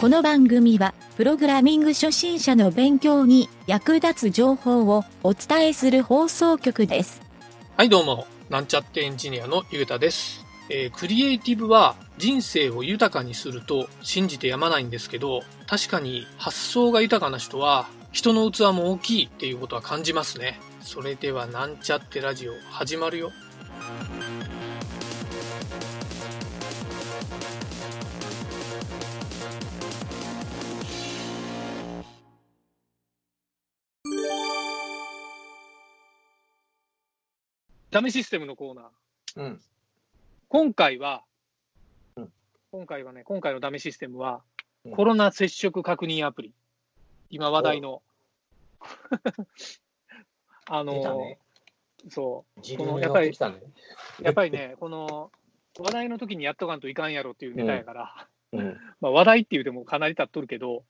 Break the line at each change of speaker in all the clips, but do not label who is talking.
この番組は、プログラミング初心者の勉強に役立つ情報をお伝えする放送局です。
はい、どうも。なんちゃってエンジニアのゆうたです。えークリエイティブは人生を豊かにすると信じてやまないんですけど、確かに発想が豊かな人は人の器も大きいっていうことは感じますね。それではなんちゃってラジオ始まるよ。ダメシステムのコーナー。
うん。
今回は、
うん
今回はね、今回のダメシステムは、
うん
コロナ接触確認アプリ。今話題の。あの、
ね。
そう。このやっぱり
ね。
やっぱりね、この話題の時にやっとかんといかんやろっていうネタやから、
うん。
まあ話題って言うてもかなり経っとるけど、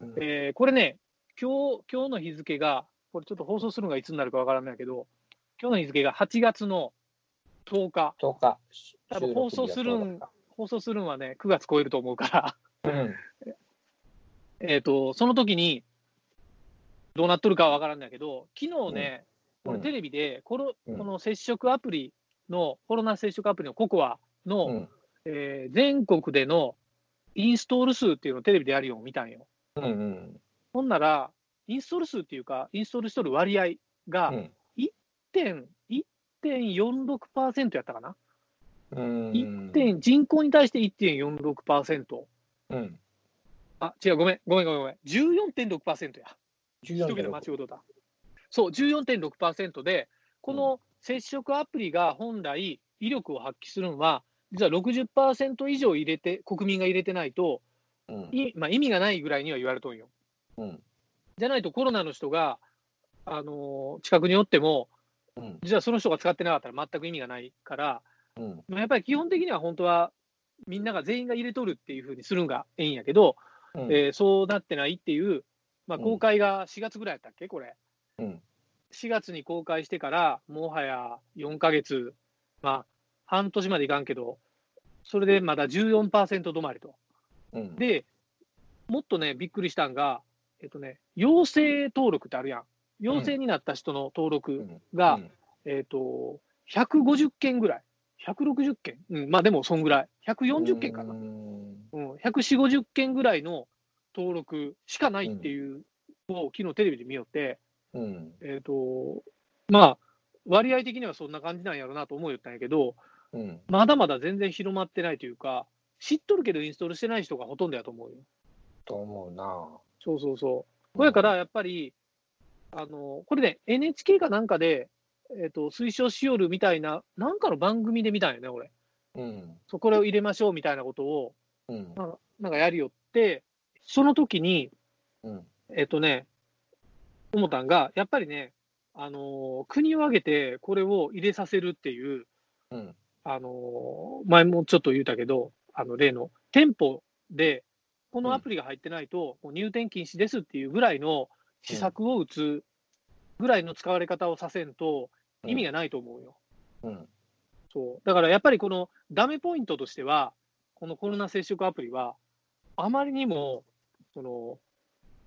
うん
えーこれね、今日今日の日付が、これちょっと放送するのがいつになるかわからないけど、今日の日付が8月の10日、
10日。
多分放送するん放送するのはね、9月超えると思うから、
うん。
えっと、その時に、どうなっとるかはわからんないけど、昨日ね、
うん
俺テレビでコロ、
うん
この接触アプリの、コロナ接触アプリのココアの、
うん。
えー全国でのインストール数っていうのをテレビでやるよう見たんよ。
うん。うん。
ほんなら、インストール数っていうか、インストールしとる割合が
うん。
1.、1.46%やったかな、
うん。
1点人口に対して1.46%。
うん。
あ、違う、ごめん、ごめん、ごめん、ごめん。14.6%や。一桁間違うとった。そう、14.6%で、この接触アプリが本来、威力を発揮するのは、実は60%以上入れて、国民が入れてないと、
うん。
いまあ、意味がないぐらいには言われとんよ。
うん。
じゃないとコロナの人が、あのー近くにおっても、
うん。
実はその人が使ってなかったら全く意味がないから、
うん。
まあやっぱり基本的には本当は、みんなが全員が入れとるっていうふうにするんがええんやけど、
うん。
えーそうなってないっていう、まあ、
うん
公開が4月ぐらいやったっけ、これ。
うん。
4月に公開してから、もはや4ヶ月、まあ、半年までいかんけど、それでまだ14%止まりと。
うん。
で、もっとね、びっくりしたんが、えっとね、陽性登録ってあるやん。陽性になった人の登録が、えっと、150件ぐらい。160件？うん、まあでも、そんぐらい。140件かな。
うん。
うん、140、50件ぐらいの登録しかないっていうのを昨日テレビで見よって、
うん。
えっ、と、まあ、割合的にはそんな感じなんやろうなと思うよったんやけど、
うん。
まだまだ全然広まってないというか、知っとるけどインストールしてない人がほとんどやと思うよ。
と思うな。
そうそうそう。これからやっぱり、あの、これね、NHK かなんかで、えっ、と、推奨しよるみたいな、なんかの番組で見たんよね、俺。
うん。
そうこれを入れましょうみたいなことを、
うん。
なんかなんかやりよって、その時に、
うん。
えっとね、思ったんが、やっぱりね、あのー国を挙げてこれを入れさせるっていう、
うん。
あのー前もちょっと言うたけど、あの例の店舗で、このアプリが入ってないと、もう入店禁止ですっていうぐらいの施策を打つぐらいの使われ方をさせんと、意味がないと思うよ。
うん。
そうだからやっぱりこのダメポイントとしては、このコロナ接触アプリは、あまりにもその、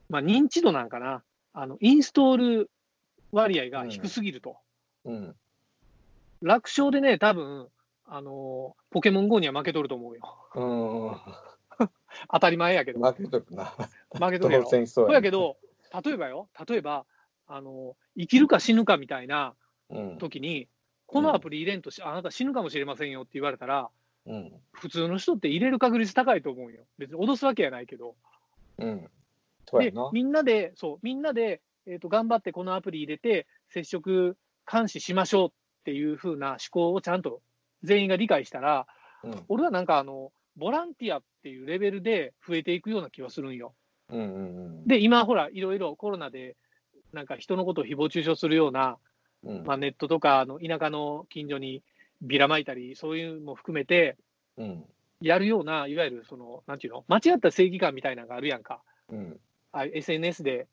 まあ、認知度なんかな、あのインストール割合が低すぎると。
うん。
楽勝でね、多分あのポケモン GO には負けとると思うよ。
うん。
当たり前やけど、
負けとるな。
負けとるやろ。
そう
やけど、例えばよ、例えば、あの生きるか死ぬかみたいな
うん。
時に、このアプリ入れんとし、あなた死ぬかもしれませんよって言われたら、
うん。
普通の人って入れる確率高いと思うよ。別に脅すわけやないけど。
うん。
で
な、。
みんなで、そう、みんなで、えー、と頑張ってこのアプリ入れて、接触監視しましょうっていう風な思考をちゃんと全員が理解したら、
うん。
俺はなんかあの、ボランティアっていうレベルで増えていくような気はするんよ。
うん。うん。
で、今ほら、いろいろコロナで、なんか人のことを誹謗中傷するような、
うん。
まあ、ネットとかあの田舎の近所にビラまいたり、そういうのも含めて、
うん。
やるような、いわゆるその、なんていうの、間違った正義感みたいなのがあるやんか。
うん。
あ SNS で、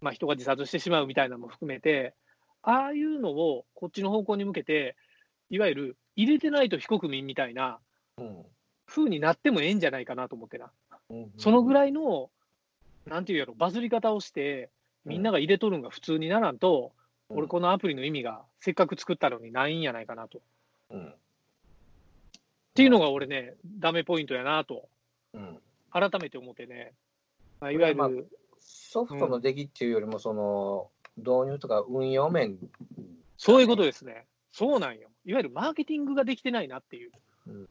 まあ、人が自殺してしまうみたいなのも含めて、ああいうのをこっちの方向に向けて、いわゆる入れてないと非国民みたいな
うん。
風になってもええんじゃないかなと思ってな。
うん
そのぐらいの、なんていうやろ、バズり方をして、みんなが入れとるんが普通にならんと、
うん
俺このアプリの意味がせっかく作ったのにないんやないかなと。っ
うん。
ていうのが俺ね、ダメポイントやなと、
うん。
改めて思ってね。まあいわゆ
まあ
る、
ソフトの出来っていうよりも、その、導入とか運用面。
そういうことですね。そうなんよ。いわゆるマーケティングができてないなっていう。
うん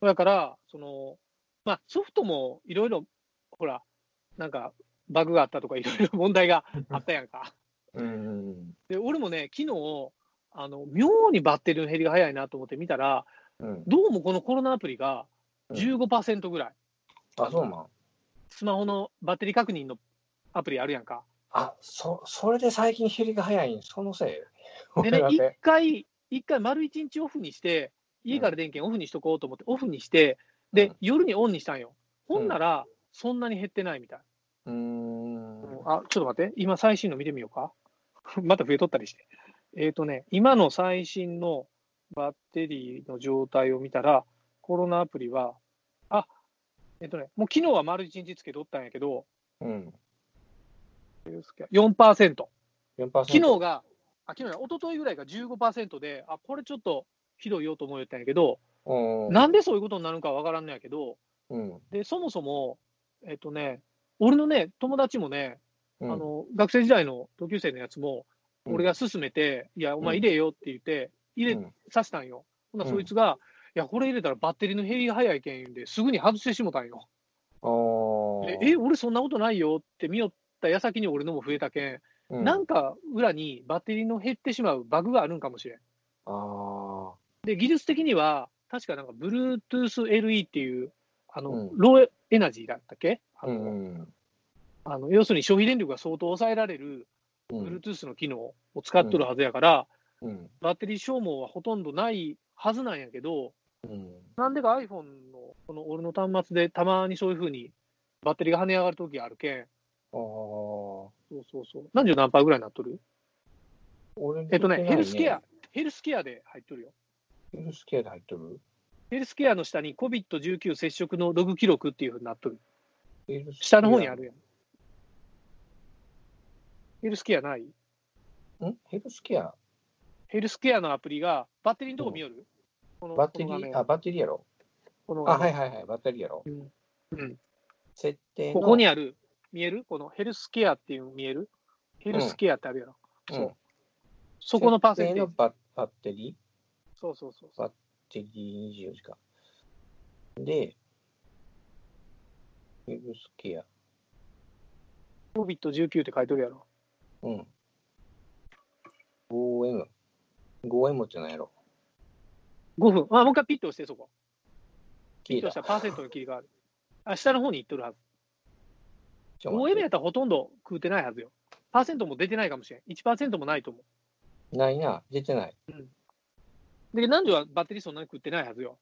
だから、その、まあソフトもいろいろ、ほら、なんかバグがあったとかいろいろ問題があったやんか。
うん。
で、俺もね、昨日、あの、妙にバッテリーの減りが早いなと思って見たら、
うん。
どうもこのコロナアプリが
うん
15%ぐらい、
あ、そうなん？
スマホのバッテリー確認のアプリあるやんか。
あ、そ、それで最近減りが早いん？そのせい？
でね、一
俺だけ
回、一回丸一日オフにして、家から電源オフにしとこうと思って、オフにして、で、
うん
夜にオンにしたんよ。ほんなら、そんなに減ってないみたい。
うーん。
あ、ちょっと待って、今最新の見てみようか。また増えとったりして。えっ、とね、今の最新のバッテリーの状態を見たら、コロナアプリは、あ、えっ、とね、もう昨日は丸一日つけとったんやけど、
うん。
4%。
4%。
昨日が、あ、昨日や、一昨日ぐらいが15%で、あ、これちょっとひどいよと思ったんやけど、
うん。
なんでそういうことになるのかわからんのやけど、
うん。
で、そもそも、えっ、とね、俺のね、友達もね、
うん。
あ、の、学生時代の同級生のやつも、
うん。
俺が勧めて、いや、お前入れよって言って、入れ
うん。
させたんよ。ほんなそいつが、いや、これ入れたらバッテリーの減りが早いけん言うんで、すぐに外してしもたんよ。え、俺そんなことないよって見よった矢先に俺のも増えたけん、
うん、
なんか裏にバッテリーの減ってしまうバグがあるんかもしれん。
あ
で、技術的には、確かなんか Bluetooth LE っていう、あの、
うん
ローエナジーだったっけ？あ
あ。う
の、
ん。
あの要するに消費電力が相当抑えられる
うん。
Bluetooth の機能を使っとるはずやから、
うん。
バッテリー消耗はほとんどないはずなんやけど、
うん。
なんでか iPhone のこの俺の端末でたまにそういうふうにバッテリーが跳ね上がるときあるけん、
ああ。
そうそうそう。何十何パーぐらいになっとる？
俺
えっとね、ヘルスケア、。ヘルスケアで入っとるよ。
ヘルスケアで入っとる？
ヘルスケアの下に COVID-19 接触のログ記録っていうふうになっとる。下の方にあるやん。ヘルスケアない？
ん？ヘルスケア？
ヘルスケアのアプリがバッテリーのとこ見よる、この
バッテリー？あ、バッテリーやろ。あ、
この画面。
はいはいはい、バッテリーやろ。
うん。うん。
設定の。
ここにある、見える？このヘルスケアっていうの見える？ヘルスケアってあるやろ。
うん。
そう。そこのパーセンテージ。
のババッテリー？
そうそうそう
バッテリー24時間。で、ヘルスケア。
COVID-19 って書いてるやろ。
うん。5M。5M って何やろ
5分。あ、もう一回ピッと押して、そこ。ピッとしたらパーセントが切り替わる。あ、下の方に行っとるはず。
ちょっと待
5M や
っ
たらほとんど食うてないはずよ。パーセントも出てないかもしれん。1%もないと思う。
ないな、出てない。
で、何時はバッテリーそんなに食ってないはずよ。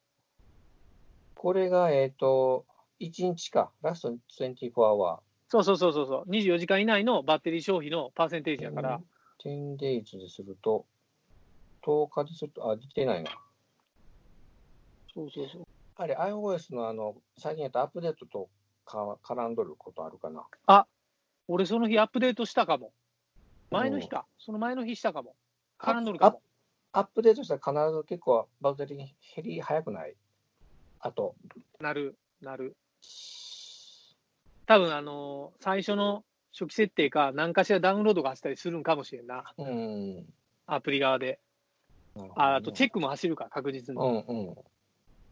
これが、えっ、と、1日か。ラスト24 hour。
そうそうそうそうそう。24時間以内のバッテリー消費のパーセンテージやから。
10 days ですると、10日ですると、あ、出てないな。
そうそうそう。
あれ、iOS のあの、最近やったアップデートとか絡んどることあるかな？
俺その日アップデートしたかも。前の日か。その前の日したかも。絡んどるかも。
アップデートしたら必ず結構バッテリー減り早くない？あと。
なる、なる。多分あのー最初の初期設定か、何かしらダウンロードがしたりするんかもしれんな。
うん。
アプリ側で。ああとチェックも走るか、確実に。
うんうん。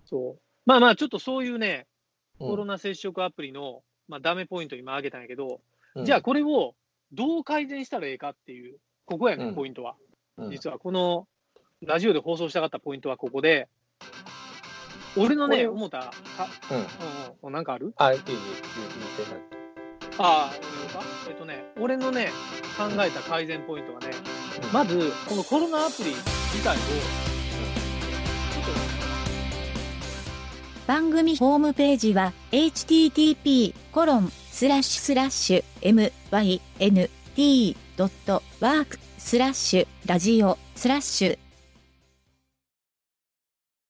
そう。まあまあ、ちょっとそういうね、
うん
コロナ接触アプリの、まあ、ダメポイント今挙げたんやけど、
うん
じゃあこれをどう改善したらええかっていう、ここやね、
うん
ポイントは。
うん
実はこのラジオで放送したかったポイントはここで、俺のね、思った、あ
うん。
うん。うん、なんかある？
あ、いい、いい、言ってない。
ああ、俺のか。えっとね、俺のね、考えた改善ポイントはね、まず、このコロナアプリ自体を、
番組ホームページは http コロンスラッシュスラッシュ mynt.work スラッシュラジオスラッシュ